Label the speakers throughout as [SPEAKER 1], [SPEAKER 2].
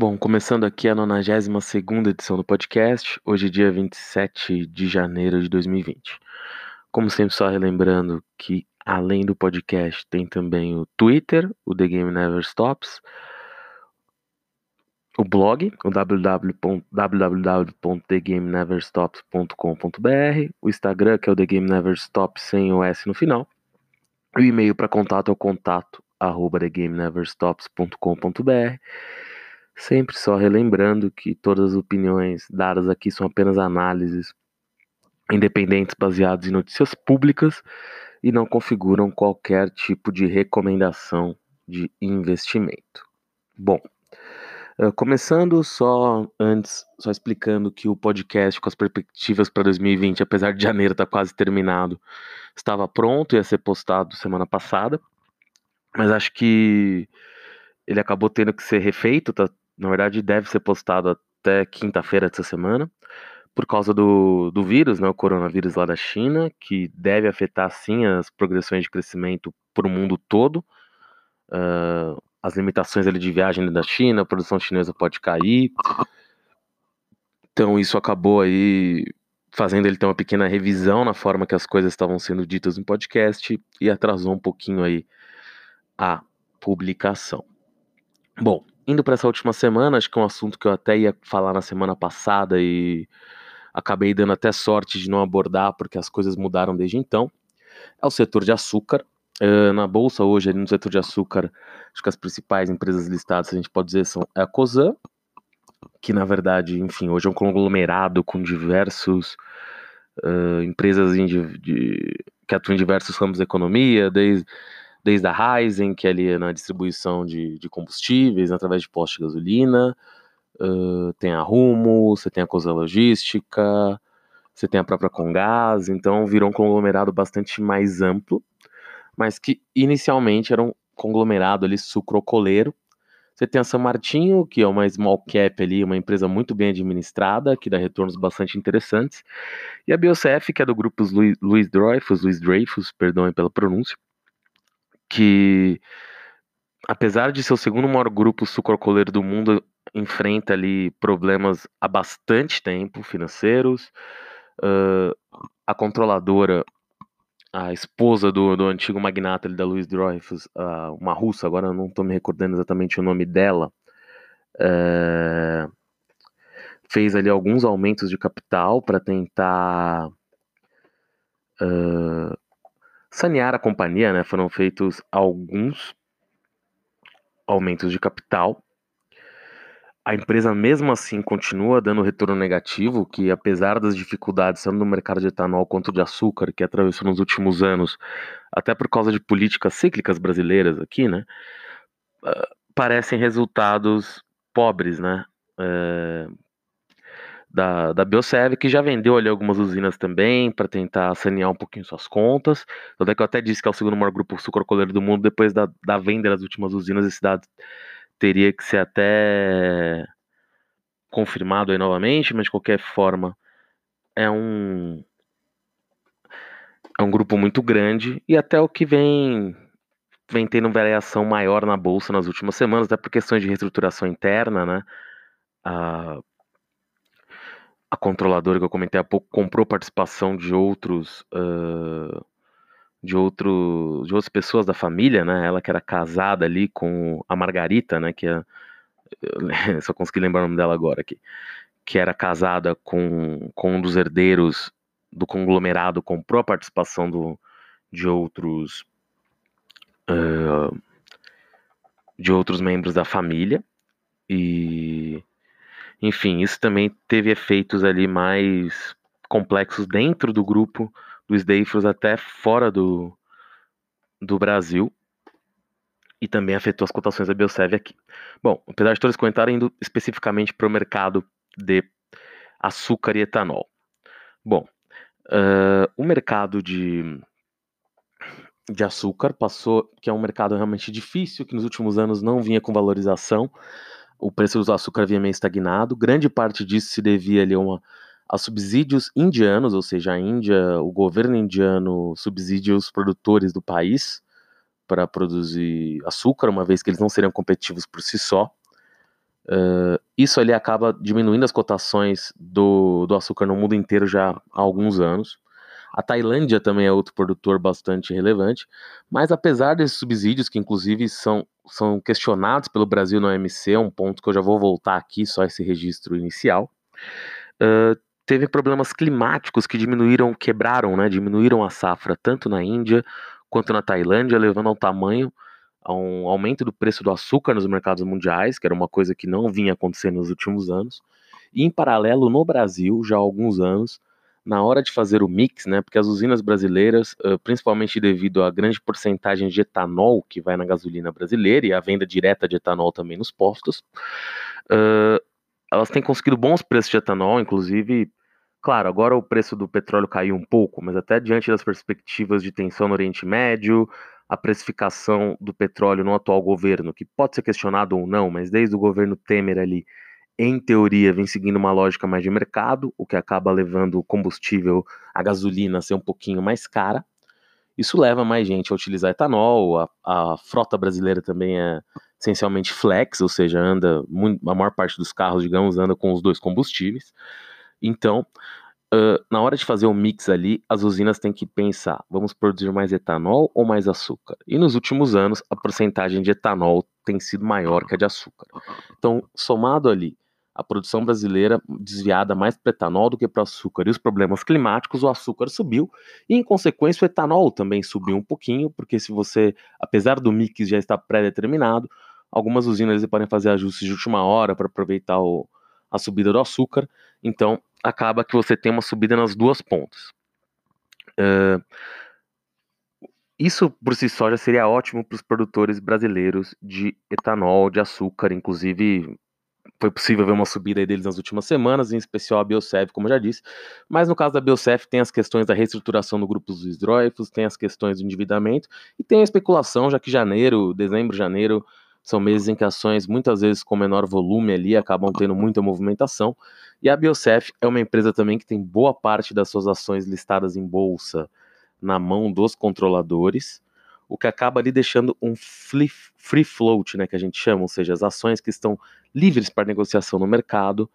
[SPEAKER 1] Bom, começando aqui a 92 edição do podcast, hoje dia 27 de janeiro de 2020. Como sempre, só relembrando que além do podcast tem também o Twitter, o The Game Never Stops, o blog, o www.thegameneverstops.com.br, o Instagram, que é o The Game Never Stops sem o S no final, o e-mail para contato é o contato arroba Sempre só relembrando que todas as opiniões dadas aqui são apenas análises independentes baseadas em notícias públicas e não configuram qualquer tipo de recomendação de investimento. Bom, começando só antes, só explicando que o podcast com as perspectivas para 2020, apesar de janeiro estar tá quase terminado, estava pronto, ia ser postado semana passada, mas acho que ele acabou tendo que ser refeito, tá na verdade deve ser postado até quinta-feira dessa semana, por causa do, do vírus, né, o coronavírus lá da China, que deve afetar sim as progressões de crescimento para o mundo todo. Uh, as limitações ali de viagem da China, a produção chinesa pode cair. Então isso acabou aí fazendo ele ter uma pequena revisão na forma que as coisas estavam sendo ditas no podcast e atrasou um pouquinho aí a publicação. Bom, indo para essa última semana, acho que é um assunto que eu até ia falar na semana passada e acabei dando até sorte de não abordar porque as coisas mudaram desde então. É o setor de açúcar. Uh, na bolsa hoje, no setor de açúcar, acho que as principais empresas listadas, a gente pode dizer, são a Cosan, que na verdade, enfim, hoje é um conglomerado com diversos uh, empresas de, de, que atuam em diversos ramos da economia, desde desde a Ryzen, que é ali na distribuição de, de combustíveis através de postos de gasolina, uh, tem a Rumo, você tem a Cosa Logística, você tem a própria Congás, então virou um conglomerado bastante mais amplo, mas que inicialmente era um conglomerado ali sucrocoleiro. Você tem a São Martinho, que é uma small cap ali, uma empresa muito bem administrada, que dá retornos bastante interessantes, e a BioCF, que é do grupo Luiz, Luiz Dreyfus, Luiz Dreyfus, perdão pela pronúncia, que apesar de ser o segundo maior grupo sucrocoleiro do mundo, enfrenta ali problemas há bastante tempo financeiros. Uh, a controladora, a esposa do, do antigo magnata ali, da Louis Dreyfus, uh, uma russa, agora não estou me recordando exatamente o nome dela, uh, fez ali alguns aumentos de capital para tentar sanear a companhia, né, foram feitos alguns aumentos de capital. A empresa, mesmo assim, continua dando retorno negativo, que apesar das dificuldades, tanto no mercado de etanol quanto de açúcar, que atravessou nos últimos anos, até por causa de políticas cíclicas brasileiras aqui, né, uh, parecem resultados pobres, né, uh, da, da Biosev, que já vendeu ali algumas usinas também para tentar sanear um pouquinho suas contas. Tanto é que eu até disse que é o segundo maior grupo sucrocoleiro do mundo, depois da, da venda das últimas usinas, esse dado teria que ser até confirmado aí novamente, mas de qualquer forma é um é um grupo muito grande e até o que vem vem tendo variação maior na bolsa nas últimas semanas, até por questões de reestruturação interna, né? Ah, a controladora que eu comentei há pouco comprou participação de outros uh, de outro de outras pessoas da família, né? Ela que era casada ali com a Margarita, né? Que é, só consegui lembrar o nome dela agora aqui, que era casada com, com um dos herdeiros do conglomerado, comprou a participação do, de outros uh, de outros membros da família e enfim, isso também teve efeitos ali mais complexos dentro do grupo dos Dayfros até fora do, do Brasil e também afetou as cotações da Biosev aqui. Bom, apesar de todos comentarem indo especificamente para o mercado de açúcar e etanol. Bom, uh, o mercado de, de açúcar passou, que é um mercado realmente difícil, que nos últimos anos não vinha com valorização, o preço do açúcar havia meio estagnado. Grande parte disso se devia ali a, uma, a subsídios indianos, ou seja, a Índia, o governo indiano subsidia os produtores do país para produzir açúcar, uma vez que eles não seriam competitivos por si só. Uh, isso ali acaba diminuindo as cotações do, do açúcar no mundo inteiro já há alguns anos. A Tailândia também é outro produtor bastante relevante, mas apesar desses subsídios, que inclusive são, são questionados pelo Brasil no OMC, um ponto que eu já vou voltar aqui, só esse registro inicial, uh, teve problemas climáticos que diminuíram, quebraram, né, diminuíram a safra tanto na Índia quanto na Tailândia, levando ao tamanho a um aumento do preço do açúcar nos mercados mundiais, que era uma coisa que não vinha acontecendo nos últimos anos. E em paralelo, no Brasil, já há alguns anos, na hora de fazer o mix, né, porque as usinas brasileiras, principalmente devido à grande porcentagem de etanol que vai na gasolina brasileira e a venda direta de etanol também nos postos, elas têm conseguido bons preços de etanol, inclusive, claro, agora o preço do petróleo caiu um pouco, mas até diante das perspectivas de tensão no Oriente Médio, a precificação do petróleo no atual governo, que pode ser questionado ou não, mas desde o governo Temer ali em teoria, vem seguindo uma lógica mais de mercado, o que acaba levando o combustível, a gasolina, a ser um pouquinho mais cara. Isso leva mais gente a utilizar etanol. A, a frota brasileira também é essencialmente flex, ou seja, anda muito, a maior parte dos carros, digamos, anda com os dois combustíveis. Então, uh, na hora de fazer o mix ali, as usinas têm que pensar: vamos produzir mais etanol ou mais açúcar? E nos últimos anos, a porcentagem de etanol tem sido maior que a de açúcar. Então, somado ali a produção brasileira desviada mais para etanol do que para açúcar. E os problemas climáticos, o açúcar subiu e, em consequência, o etanol também subiu um pouquinho, porque se você, apesar do mix já estar pré-determinado, algumas usinas podem fazer ajustes de última hora para aproveitar o, a subida do açúcar. Então, acaba que você tem uma subida nas duas pontas. Uh, isso por si só já seria ótimo para os produtores brasileiros de etanol, de açúcar, inclusive foi possível ver uma subida deles nas últimas semanas, em especial a Biosef, como eu já disse. Mas no caso da Biosef, tem as questões da reestruturação do grupo dos Dreyfus, tem as questões do endividamento e tem a especulação, já que janeiro, dezembro, janeiro são meses em que ações, muitas vezes com menor volume ali, acabam tendo muita movimentação. E a Biosef é uma empresa também que tem boa parte das suas ações listadas em bolsa na mão dos controladores o que acaba ali deixando um free float, né, que a gente chama, ou seja, as ações que estão livres para negociação no mercado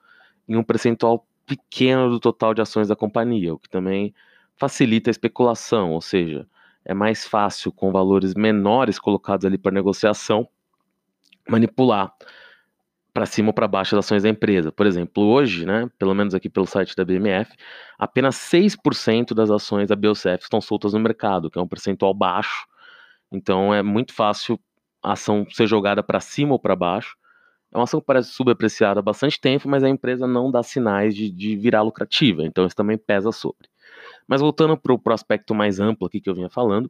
[SPEAKER 1] em um percentual pequeno do total de ações da companhia, o que também facilita a especulação, ou seja, é mais fácil com valores menores colocados ali para negociação manipular para cima ou para baixo as ações da empresa. Por exemplo, hoje, né, pelo menos aqui pelo site da BMF, apenas 6% das ações da Biocef estão soltas no mercado, que é um percentual baixo então é muito fácil a ação ser jogada para cima ou para baixo. É uma ação que parece subapreciada há bastante tempo, mas a empresa não dá sinais de, de virar lucrativa, então isso também pesa sobre. Mas voltando para o aspecto mais amplo aqui que eu vinha falando,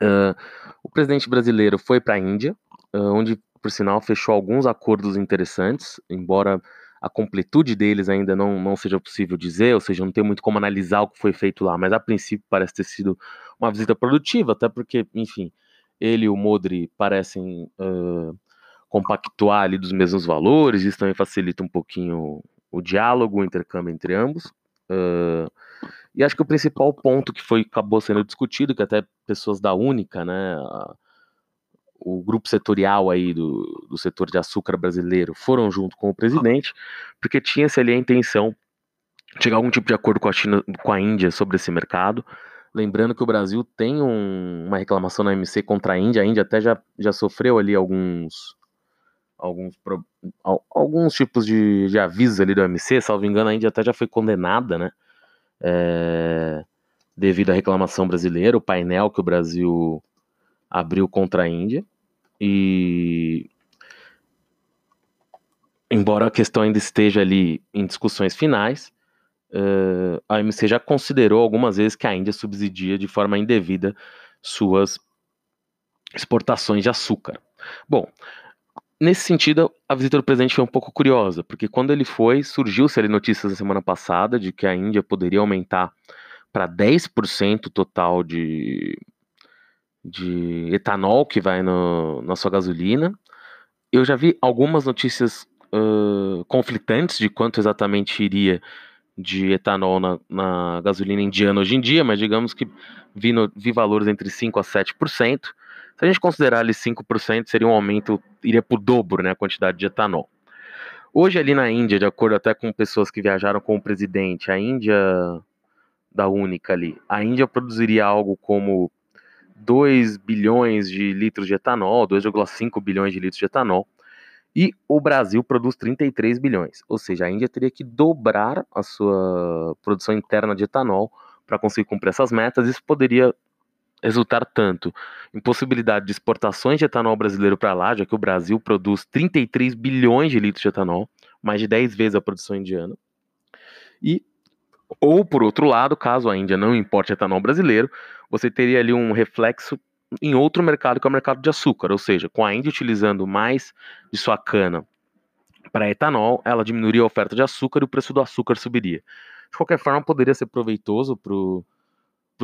[SPEAKER 1] uh, o presidente brasileiro foi para a Índia, uh, onde, por sinal, fechou alguns acordos interessantes, embora a completude deles ainda não, não seja possível dizer, ou seja, não tem muito como analisar o que foi feito lá, mas a princípio parece ter sido uma visita produtiva, até porque, enfim, ele e o Modri parecem uh, compactuar ali dos mesmos valores, isso também facilita um pouquinho o diálogo, o intercâmbio entre ambos. Uh, e acho que o principal ponto que foi acabou sendo discutido, que até pessoas da Única, né, o grupo setorial aí do, do setor de açúcar brasileiro foram junto com o presidente, porque tinha-se ali a intenção de chegar a algum tipo de acordo com a China, com a Índia sobre esse mercado. Lembrando que o Brasil tem um, uma reclamação na MC contra a Índia, a Índia até já, já sofreu ali alguns alguns, alguns tipos de, de avisos ali do MC, salvo engano, a Índia até já foi condenada, né? É, devido à reclamação brasileira, o painel que o Brasil abriu contra a Índia. E embora a questão ainda esteja ali em discussões finais, uh, a OMC já considerou algumas vezes que a Índia subsidia de forma indevida suas exportações de açúcar. Bom, nesse sentido, a visita do presidente foi um pouco curiosa, porque quando ele foi, surgiu-se ali notícias na semana passada de que a Índia poderia aumentar para 10% o total de de etanol que vai no, na sua gasolina. Eu já vi algumas notícias uh, conflitantes de quanto exatamente iria de etanol na, na, gasolina indiana hoje em dia, mas digamos que vi, no, vi valores entre 5% a 7%. Se a gente considerar ali 5%, seria um aumento, iria para o dobro né, a quantidade de etanol. Hoje ali na Índia, de acordo até com pessoas que viajaram com o presidente, a Índia da Única ali, a Índia produziria algo como 2 bilhões de litros de etanol, 2,5 bilhões de litros de etanol, e o Brasil produz 33 bilhões. Ou seja, a Índia teria que dobrar a sua produção interna de etanol para conseguir cumprir essas metas. Isso poderia resultar tanto em possibilidade de exportações de etanol brasileiro para lá, já que o Brasil produz 33 bilhões de litros de etanol, mais de 10 vezes a produção indiana. E ou por outro lado, caso a Índia não importe etanol brasileiro, você teria ali um reflexo em outro mercado que é o mercado de açúcar, ou seja, com a Índia utilizando mais de sua cana para etanol, ela diminuiria a oferta de açúcar e o preço do açúcar subiria. De qualquer forma, poderia ser proveitoso para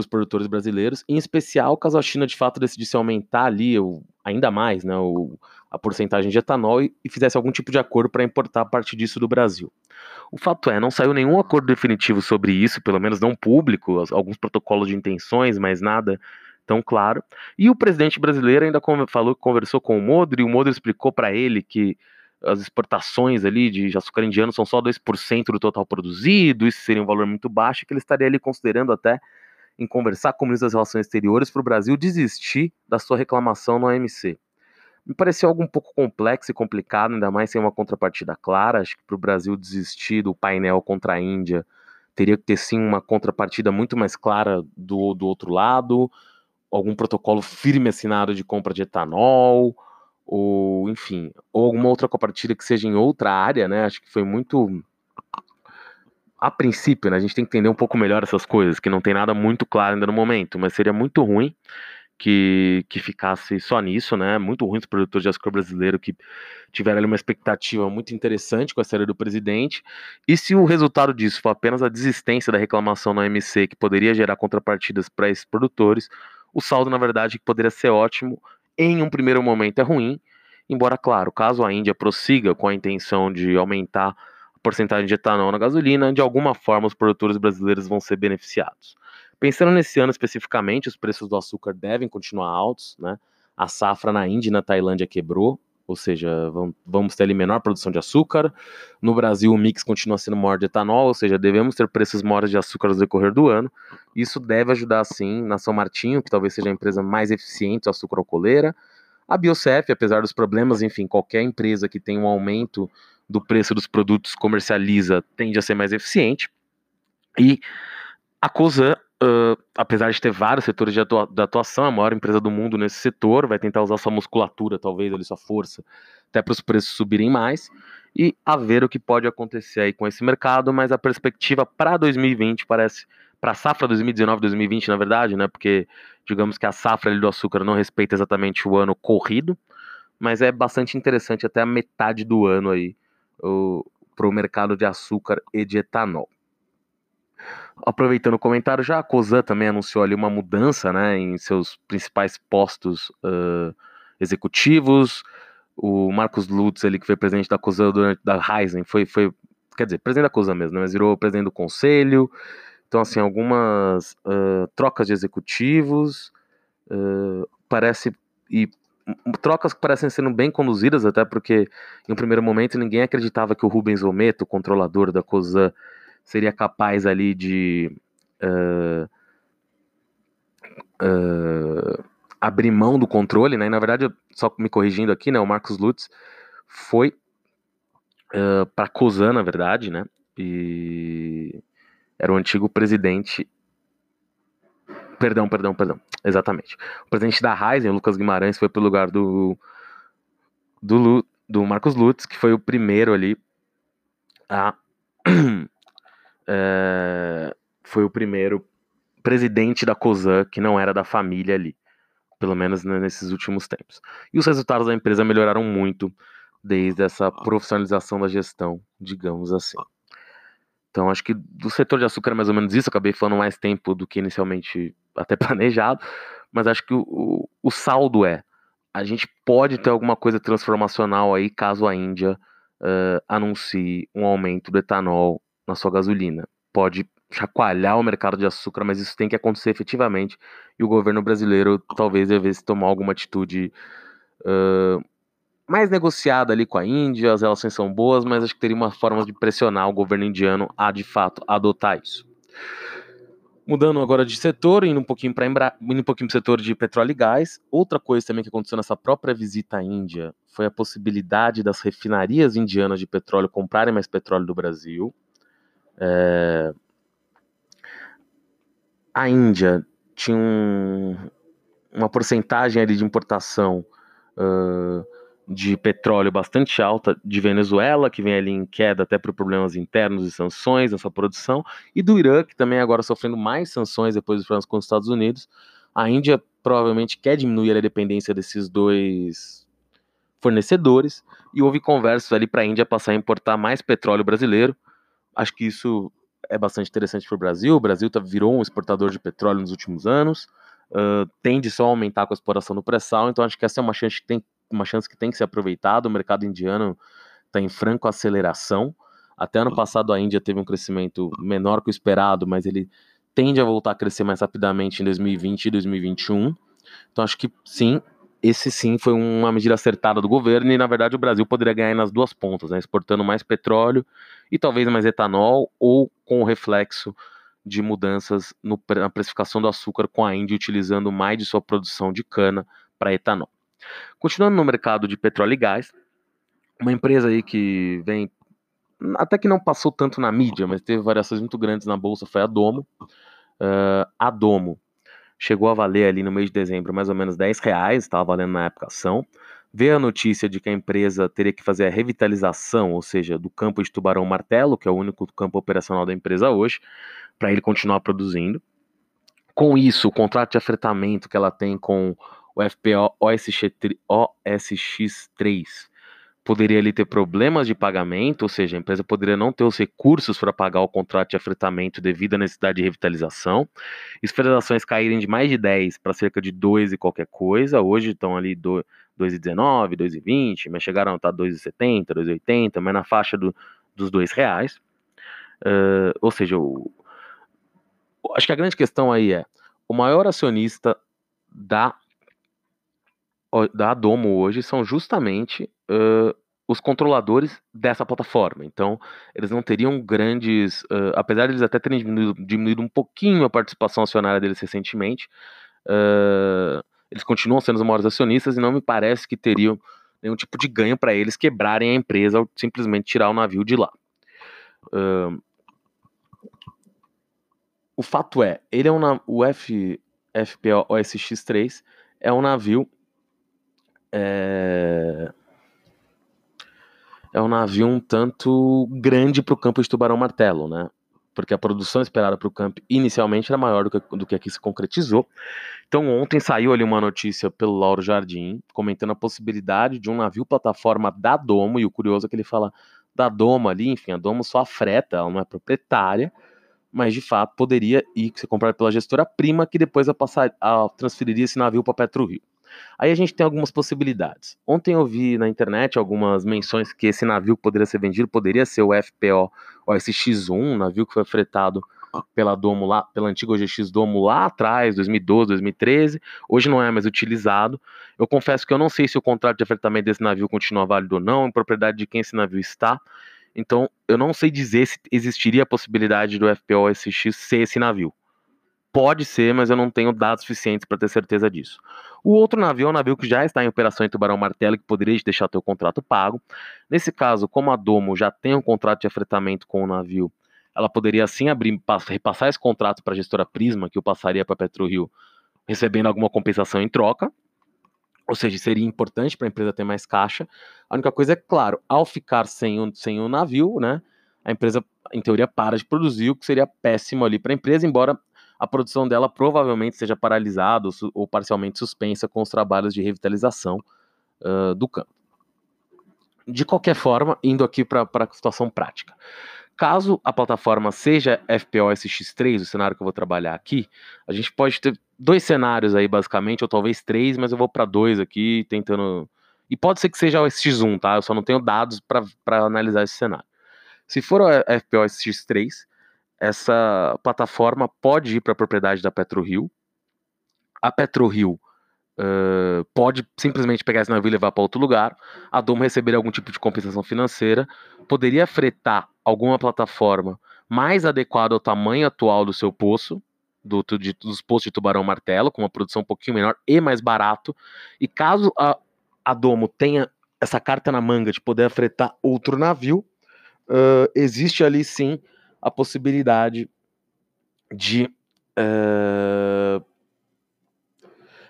[SPEAKER 1] os produtores brasileiros, em especial caso a China de fato decidisse aumentar ali o, ainda mais né, o, a porcentagem de etanol e, e fizesse algum tipo de acordo para importar a partir disso do Brasil. O fato é, não saiu nenhum acordo definitivo sobre isso, pelo menos não público, alguns protocolos de intenções, mas nada tão claro. E o presidente brasileiro ainda falou que conversou com o Modro, e o Modro explicou para ele que as exportações ali de açúcar indiano são só 2% do total produzido, isso seria um valor muito baixo, que ele estaria ali considerando até em conversar com o ministro das Relações Exteriores para o Brasil desistir da sua reclamação no OMC. Me pareceu algo um pouco complexo e complicado, ainda mais sem uma contrapartida clara. Acho que para o Brasil desistir do painel contra a Índia teria que ter sim uma contrapartida muito mais clara do, do outro lado algum protocolo firme assinado de compra de etanol, ou enfim, ou alguma outra compartilha que seja em outra área, né? Acho que foi muito. A princípio, né? A gente tem que entender um pouco melhor essas coisas, que não tem nada muito claro ainda no momento, mas seria muito ruim que, que ficasse só nisso, né? Muito ruim os produtores de açúcar brasileiro que tiveram ali uma expectativa muito interessante com a série do presidente. E se o resultado disso for apenas a desistência da reclamação no OMC, que poderia gerar contrapartidas para esses produtores, o saldo, na verdade, poderia ser ótimo, em um primeiro momento é ruim, embora, claro, caso a Índia prossiga com a intenção de aumentar porcentagem de etanol na gasolina, de alguma forma os produtores brasileiros vão ser beneficiados. Pensando nesse ano especificamente, os preços do açúcar devem continuar altos, né? A safra na Índia e na Tailândia quebrou, ou seja, vamos ter ali menor produção de açúcar. No Brasil, o mix continua sendo maior de etanol, ou seja, devemos ter preços maiores de açúcar no decorrer do ano. Isso deve ajudar, sim, na São Martinho, que talvez seja a empresa mais eficiente do açúcar alcooleira. A Biocef, apesar dos problemas, enfim, qualquer empresa que tem um aumento do preço dos produtos comercializa tende a ser mais eficiente. E a COSAN Uh, apesar de ter vários setores de atua atuação, a maior empresa do mundo nesse setor, vai tentar usar sua musculatura, talvez, ali, sua força, até para os preços subirem mais, e a ver o que pode acontecer aí com esse mercado, mas a perspectiva para 2020 parece, para a safra 2019-2020, na verdade, né, porque digamos que a safra do açúcar não respeita exatamente o ano corrido, mas é bastante interessante até a metade do ano aí para o mercado de açúcar e de etanol. Aproveitando o comentário, já a Cosan também anunciou ali uma mudança né, em seus principais postos uh, executivos. O Marcos Lutz, ele que foi presidente da Cosan durante da Ryzen, foi, foi, quer dizer, presidente da Cosan mesmo, né, mas virou presidente do conselho. Então, assim, algumas uh, trocas de executivos, uh, parece, e trocas que parecem sendo bem conduzidas, até porque em um primeiro momento ninguém acreditava que o Rubens Ometo, controlador da Cosan, seria capaz ali de uh, uh, abrir mão do controle, né? E, na verdade, só me corrigindo aqui, né? O Marcos Lutz foi uh, para Cosan, na verdade, né? E era o antigo presidente. Perdão, perdão, perdão. Exatamente. O presidente da o Lucas Guimarães, foi pro lugar do do, do Marcos Lutz, que foi o primeiro ali a é, foi o primeiro presidente da COSAN que não era da família ali, pelo menos nesses últimos tempos. E os resultados da empresa melhoraram muito desde essa profissionalização da gestão, digamos assim. Então, acho que do setor de açúcar é mais ou menos isso. acabei falando mais tempo do que inicialmente até planejado, mas acho que o, o, o saldo é: a gente pode ter alguma coisa transformacional aí caso a Índia uh, anuncie um aumento do etanol na sua gasolina. Pode chacoalhar o mercado de açúcar, mas isso tem que acontecer efetivamente e o governo brasileiro talvez devesse tomar alguma atitude uh, mais negociada ali com a Índia, as relações são boas, mas acho que teria uma forma de pressionar o governo indiano a de fato adotar isso. Mudando agora de setor, indo um pouquinho para indo um pouquinho para o setor de petróleo e gás. Outra coisa também que aconteceu nessa própria visita à Índia foi a possibilidade das refinarias indianas de petróleo comprarem mais petróleo do Brasil. É... A Índia tinha um, uma porcentagem ali de importação uh, de petróleo bastante alta de Venezuela, que vem ali em queda até por problemas internos e sanções nessa produção, e do Irã, que também agora sofrendo mais sanções depois dos problemas com os Estados Unidos. A Índia provavelmente quer diminuir a dependência desses dois fornecedores, e houve conversas ali para a Índia passar a importar mais petróleo brasileiro. Acho que isso é bastante interessante para o Brasil. O Brasil tá, virou um exportador de petróleo nos últimos anos, uh, tende só a aumentar com a exploração do pré-sal, então acho que essa é uma chance que tem uma chance que tem que ser aproveitada. O mercado indiano está em franco aceleração. Até ano passado a Índia teve um crescimento menor que o esperado, mas ele tende a voltar a crescer mais rapidamente em 2020 e 2021. Então acho que sim, esse sim foi uma medida acertada do governo e na verdade o Brasil poderia ganhar nas duas pontas, né, exportando mais petróleo e talvez mais etanol ou com o reflexo de mudanças no, na precificação do açúcar com a Índia utilizando mais de sua produção de cana para etanol. Continuando no mercado de petróleo e gás, uma empresa aí que vem até que não passou tanto na mídia, mas teve variações muito grandes na bolsa foi a Domo. Uh, a Domo chegou a valer ali no mês de dezembro mais ou menos 10 reais, estava valendo na época ação. Veio a notícia de que a empresa teria que fazer a revitalização, ou seja, do campo de Tubarão Martelo, que é o único campo operacional da empresa hoje, para ele continuar produzindo. Com isso, o contrato de afretamento que ela tem com o FPO OSX3 poderia ali ter problemas de pagamento, ou seja, a empresa poderia não ter os recursos para pagar o contrato de afretamento devido à necessidade de revitalização. Esferizações caírem de mais de 10 para cerca de 2 e qualquer coisa, hoje estão ali 2,19, 2,20, mas chegaram a estar 2,70, 2,80, mas na faixa do, dos 2 reais. Uh, ou seja, o, acho que a grande questão aí é, o maior acionista da da Domo hoje são justamente uh, os controladores dessa plataforma. Então, eles não teriam grandes. Uh, apesar de eles até terem diminuído, diminuído, um pouquinho a participação acionária deles recentemente, uh, eles continuam sendo os maiores acionistas e não me parece que teriam nenhum tipo de ganho para eles quebrarem a empresa ou simplesmente tirar o navio de lá. Uh, o fato é, ele é um o F, FPO OSX3 é um navio é, é um navio um tanto grande para o campo de Tubarão Martelo, né? Porque a produção esperada para o campo inicialmente era maior do que, do que aqui se concretizou. Então ontem saiu ali uma notícia pelo Lauro Jardim comentando a possibilidade de um navio plataforma da Domo, e o curioso é que ele fala da Domo ali, enfim, a Domo só afreta, ela não é proprietária, mas de fato poderia ir ser comprado pela gestora prima que depois a passar, a, transferiria esse navio para PetroRio. Aí a gente tem algumas possibilidades. Ontem eu vi na internet algumas menções que esse navio que poderia ser vendido poderia ser o FPO OSX1, um navio que foi fretado pela Domo lá, pela antiga OGX Domo lá atrás, 2012, 2013. Hoje não é mais utilizado. Eu confesso que eu não sei se o contrato de afretamento desse navio continua válido ou não, em propriedade de quem esse navio está. Então, eu não sei dizer se existiria a possibilidade do FPO OSX ser esse navio. Pode ser, mas eu não tenho dados suficientes para ter certeza disso. O outro navio é um navio que já está em operação em Tubarão Martelo, que poderia deixar teu contrato pago. Nesse caso, como a Domo já tem um contrato de afretamento com o navio, ela poderia assim abrir, repassar esse contrato para a gestora Prisma, que o passaria para a PetroRio, recebendo alguma compensação em troca. Ou seja, seria importante para a empresa ter mais caixa. A única coisa é, claro, ao ficar sem o, sem o navio, né, a empresa, em teoria, para de produzir, o que seria péssimo ali para a empresa, embora a produção dela provavelmente seja paralisada ou, parcialmente suspensa com os trabalhos de revitalização uh, do campo. De qualquer forma, indo aqui para a situação prática. Caso a plataforma seja FPO SX3, o cenário que eu vou trabalhar aqui, a gente pode ter dois cenários aí, basicamente, ou talvez três, mas eu vou para dois aqui, tentando. E pode ser que seja o SX1, tá? Eu só não tenho dados para analisar esse cenário. Se for o FPO SX3, essa plataforma pode ir para a propriedade da PetroRio. A PetroRio uh, pode simplesmente pegar esse navio e levar para outro lugar. A Domo receberia algum tipo de compensação financeira, poderia fretar alguma plataforma mais adequada ao tamanho atual do seu poço, do, de, dos poços de tubarão martelo, com uma produção um pouquinho menor e mais barato. E caso a, a Domo tenha essa carta na manga de poder fretar outro navio, uh, existe ali sim a possibilidade de, uh,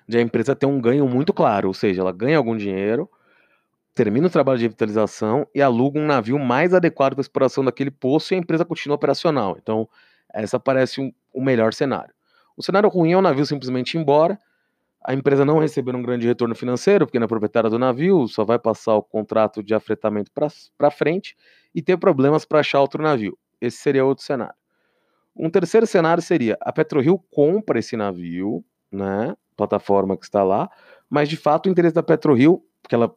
[SPEAKER 1] de a empresa ter um ganho muito claro, ou seja, ela ganha algum dinheiro, termina o trabalho de revitalização e aluga um navio mais adequado para a exploração daquele poço e a empresa continua operacional. Então, essa parece um, o melhor cenário. O cenário ruim é o navio simplesmente ir embora, a empresa não receber um grande retorno financeiro, porque na é proprietária do navio só vai passar o contrato de afretamento para frente e ter problemas para achar outro navio. Esse seria outro cenário. Um terceiro cenário seria a PetroRio compra esse navio, né, plataforma que está lá, mas de fato o interesse da PetroRio, porque ela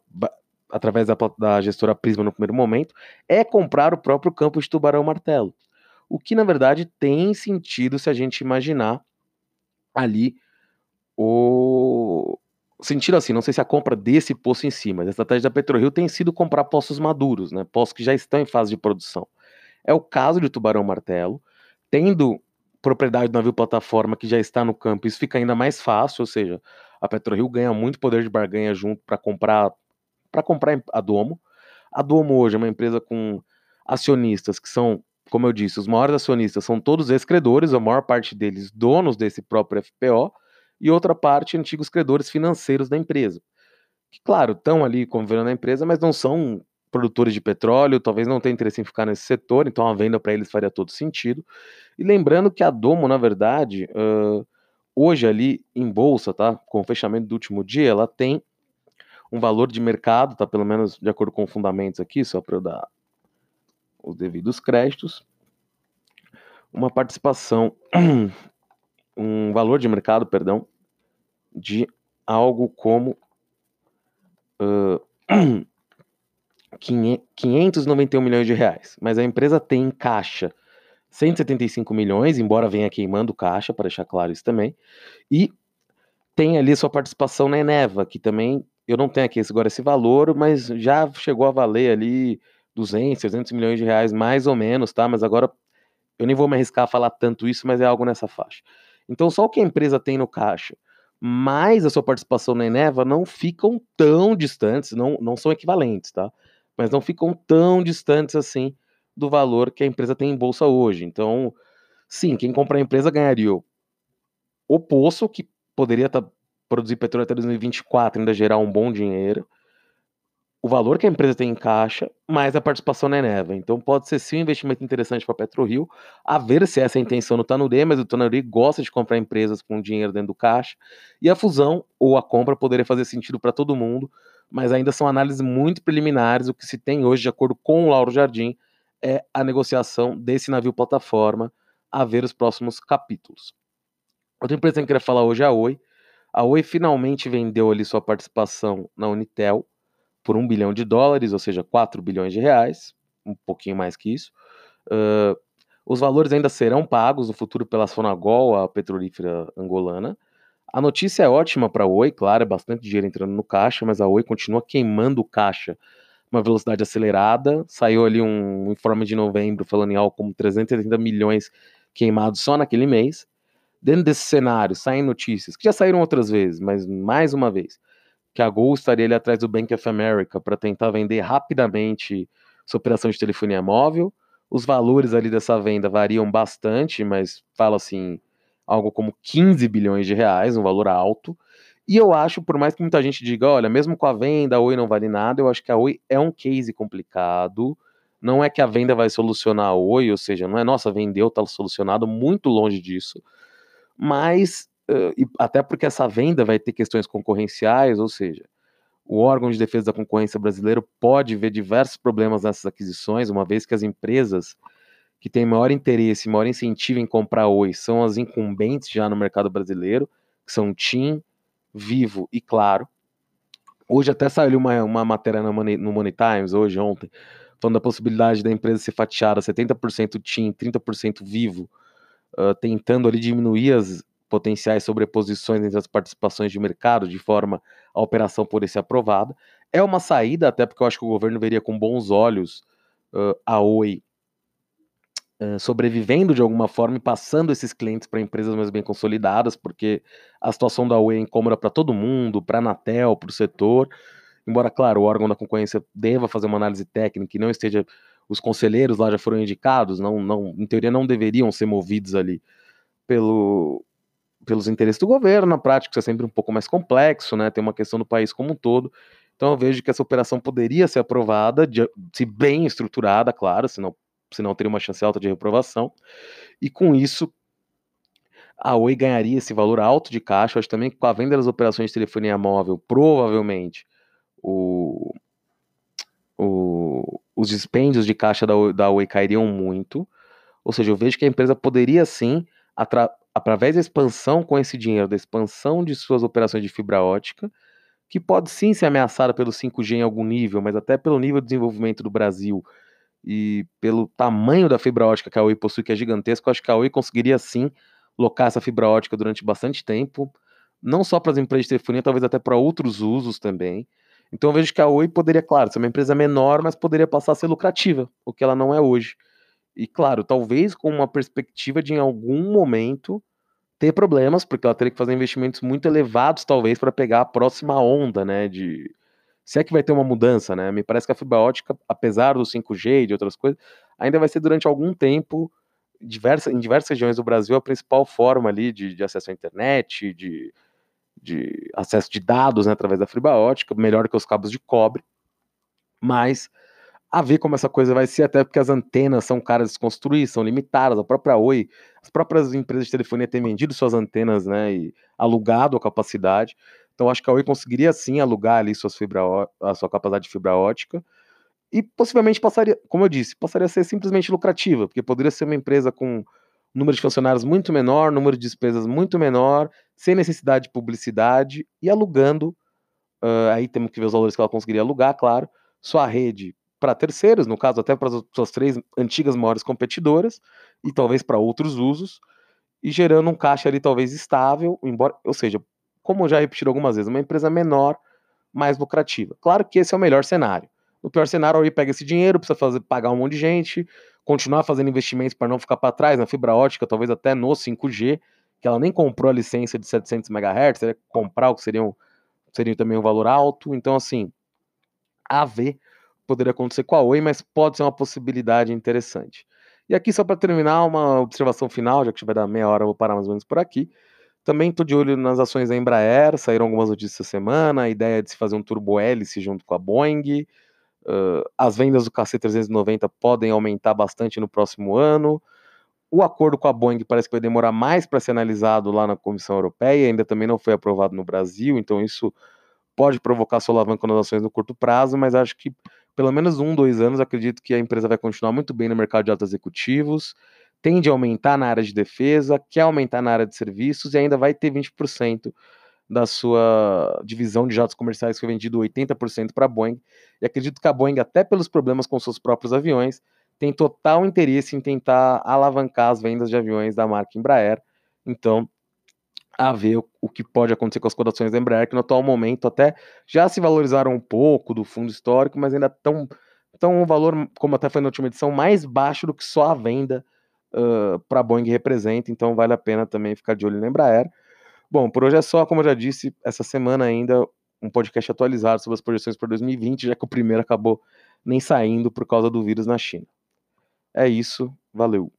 [SPEAKER 1] através da, da gestora Prisma no primeiro momento, é comprar o próprio campo de Tubarão Martelo. O que na verdade tem sentido se a gente imaginar ali o sentido assim, não sei se a compra desse poço em si, mas a estratégia da PetroRio tem sido comprar poços maduros, né, poços que já estão em fase de produção. É o caso de Tubarão Martelo, tendo propriedade do navio plataforma que já está no campo, isso fica ainda mais fácil, ou seja, a PetroRio ganha muito poder de barganha junto para comprar para comprar a Domo. A Domo hoje é uma empresa com acionistas que são, como eu disse, os maiores acionistas são todos ex-credores, a maior parte deles donos desse próprio FPO, e outra parte antigos credores financeiros da empresa. Que, claro, estão ali convivendo na empresa, mas não são produtores de petróleo, talvez não tenham interesse em ficar nesse setor, então a venda para eles faria todo sentido. E lembrando que a Domo, na verdade, uh, hoje ali em bolsa, tá? Com o fechamento do último dia, ela tem um valor de mercado, tá? Pelo menos de acordo com fundamentos aqui, só para eu dar os devidos créditos. Uma participação, um valor de mercado, perdão, de algo como uh, 591 milhões de reais. Mas a empresa tem em caixa 175 milhões, embora venha queimando caixa, para deixar claro isso também. E tem ali sua participação na Eneva, que também eu não tenho aqui agora esse valor, mas já chegou a valer ali 200, 300 milhões de reais, mais ou menos, tá? Mas agora eu nem vou me arriscar a falar tanto isso, mas é algo nessa faixa. Então, só o que a empresa tem no caixa, mais a sua participação na Eneva, não ficam tão distantes, não, não são equivalentes, tá? Mas não ficam tão distantes assim do valor que a empresa tem em bolsa hoje. Então, sim, quem compra a empresa ganharia o poço, que poderia tá, produzir petróleo até 2024, ainda gerar um bom dinheiro, o valor que a empresa tem em caixa, mais a participação na Eneva. Então pode ser sim um investimento interessante para a PetroRio, a ver se essa é a intenção no Tanuri, mas o Tanuri gosta de comprar empresas com dinheiro dentro do caixa, e a fusão ou a compra poderia fazer sentido para todo mundo, mas ainda são análises muito preliminares, o que se tem hoje, de acordo com o Lauro Jardim, é a negociação desse navio plataforma, a ver os próximos capítulos. Outra empresa que eu queria falar hoje é a Oi. A Oi finalmente vendeu ali sua participação na Unitel, por um bilhão de dólares, ou seja, 4 bilhões de reais, um pouquinho mais que isso. Uh, os valores ainda serão pagos no futuro pela Sonagol, a petrolífera angolana. A notícia é ótima para a Oi, claro, é bastante dinheiro entrando no caixa, mas a Oi continua queimando o caixa uma velocidade acelerada. Saiu ali um informe de novembro falando em algo como 380 milhões queimados só naquele mês. Dentro desse cenário, saem notícias que já saíram outras vezes, mas mais uma vez, que a Gol estaria ali atrás do Bank of America para tentar vender rapidamente sua operação de telefonia móvel. Os valores ali dessa venda variam bastante, mas fala assim, algo como 15 bilhões de reais, um valor alto. E eu acho, por mais que muita gente diga, olha, mesmo com a venda, a Oi não vale nada, eu acho que a Oi é um case complicado. Não é que a venda vai solucionar a Oi, ou seja, não é nossa, vendeu, tá solucionado, muito longe disso. Mas até porque essa venda vai ter questões concorrenciais, ou seja, o órgão de defesa da concorrência brasileiro pode ver diversos problemas nessas aquisições, uma vez que as empresas que têm maior interesse, maior incentivo em comprar Oi são as incumbentes já no mercado brasileiro, que são TIM, Vivo e Claro. Hoje até saiu uma, uma matéria no Money, no Money Times, hoje, ontem, falando da possibilidade da empresa ser fatiada 70% TIM, 30% Vivo, uh, tentando ali diminuir as potenciais sobreposições entre as participações de mercado, de forma a operação poder ser aprovada. É uma saída, até porque eu acho que o governo veria com bons olhos uh, a Oi sobrevivendo de alguma forma e passando esses clientes para empresas mais bem consolidadas, porque a situação da Oi é incômoda para todo mundo, para a Anatel, para o setor. Embora, claro, o órgão da concorrência deva fazer uma análise técnica e não esteja. Os conselheiros lá já foram indicados, não, não, em teoria não deveriam ser movidos ali pelo, pelos interesses do governo, na prática isso é sempre um pouco mais complexo, né? Tem uma questão do país como um todo. Então eu vejo que essa operação poderia ser aprovada, de, se bem estruturada, claro, senão, senão teria uma chance alta de reprovação. E com isso, a Oi ganharia esse valor alto de caixa. Acho também que com a venda das operações de telefonia móvel, provavelmente o, o, os dispêndios de caixa da da Oi cairiam muito. Ou seja, eu vejo que a empresa poderia sim através da expansão com esse dinheiro, da expansão de suas operações de fibra ótica, que pode sim ser ameaçada pelo 5G em algum nível, mas até pelo nível de desenvolvimento do Brasil e pelo tamanho da fibra ótica que a Oi possui, que é gigantesco, acho que a Oi conseguiria sim locar essa fibra ótica durante bastante tempo, não só para as empresas de telefonia, talvez até para outros usos também. Então eu vejo que a Oi poderia, claro, ser uma empresa menor, mas poderia passar a ser lucrativa, o que ela não é hoje. E claro, talvez com uma perspectiva de em algum momento ter problemas, porque ela teria que fazer investimentos muito elevados, talvez, para pegar a próxima onda, né? De se é que vai ter uma mudança, né? Me parece que a fibra ótica, apesar do 5G e de outras coisas, ainda vai ser durante algum tempo, diversa, em diversas regiões do Brasil, a principal forma ali de, de acesso à internet, de, de acesso de dados né, através da fibra ótica, melhor que os cabos de cobre. Mas a ver como essa coisa vai ser, até porque as antenas são caras de construir, são limitadas. A própria Oi, as próprias empresas de telefonia têm vendido suas antenas, né, e alugado a capacidade. Então acho que a Oi conseguiria sim alugar ali suas fibra, a sua capacidade de fibra ótica e possivelmente passaria, como eu disse, passaria a ser simplesmente lucrativa, porque poderia ser uma empresa com número de funcionários muito menor, número de despesas muito menor, sem necessidade de publicidade e alugando. Uh, aí temos que ver os valores que ela conseguiria alugar, claro. Sua rede para terceiros, no caso até para as suas três antigas maiores competidoras, e talvez para outros usos, e gerando um caixa ali talvez estável, embora, ou seja, como já repetiram algumas vezes, uma empresa menor, mais lucrativa. Claro que esse é o melhor cenário. No pior cenário, aí pega esse dinheiro, precisa fazer, pagar um monte de gente, continuar fazendo investimentos para não ficar para trás na fibra ótica, talvez até no 5G, que ela nem comprou a licença de 700 MHz, comprar o que seria, um, seria também um valor alto. Então, assim, a ver poderia acontecer com a Oi, mas pode ser uma possibilidade interessante. E aqui, só para terminar, uma observação final, já que vai dar meia hora, eu vou parar mais ou menos por aqui. Também estou de olho nas ações da Embraer, saíram algumas notícias essa semana, a ideia de se fazer um turbo hélice junto com a Boeing, uh, as vendas do KC-390 podem aumentar bastante no próximo ano, o acordo com a Boeing parece que vai demorar mais para ser analisado lá na Comissão Europeia, ainda também não foi aprovado no Brasil, então isso pode provocar solavanco nas ações no curto prazo, mas acho que pelo menos um, dois anos, acredito que a empresa vai continuar muito bem no mercado de altos executivos, tende a aumentar na área de defesa, quer aumentar na área de serviços e ainda vai ter 20% da sua divisão de jatos comerciais que foi vendido 80% para a Boeing. E acredito que a Boeing, até pelos problemas com seus próprios aviões, tem total interesse em tentar alavancar as vendas de aviões da marca Embraer. Então, a ver o, que pode acontecer com as cotações da Embraer, que no atual momento até já se valorizaram um pouco do fundo histórico, mas ainda estão tão um valor, como até foi na última edição, mais baixo do que só a venda uh, para a Boeing representa, então vale a pena também ficar de olho na Embraer. Bom, por hoje é só, como eu já disse, essa semana ainda um podcast atualizado sobre as projeções para 2020, já que o primeiro acabou nem saindo por causa do vírus na China. É isso, valeu.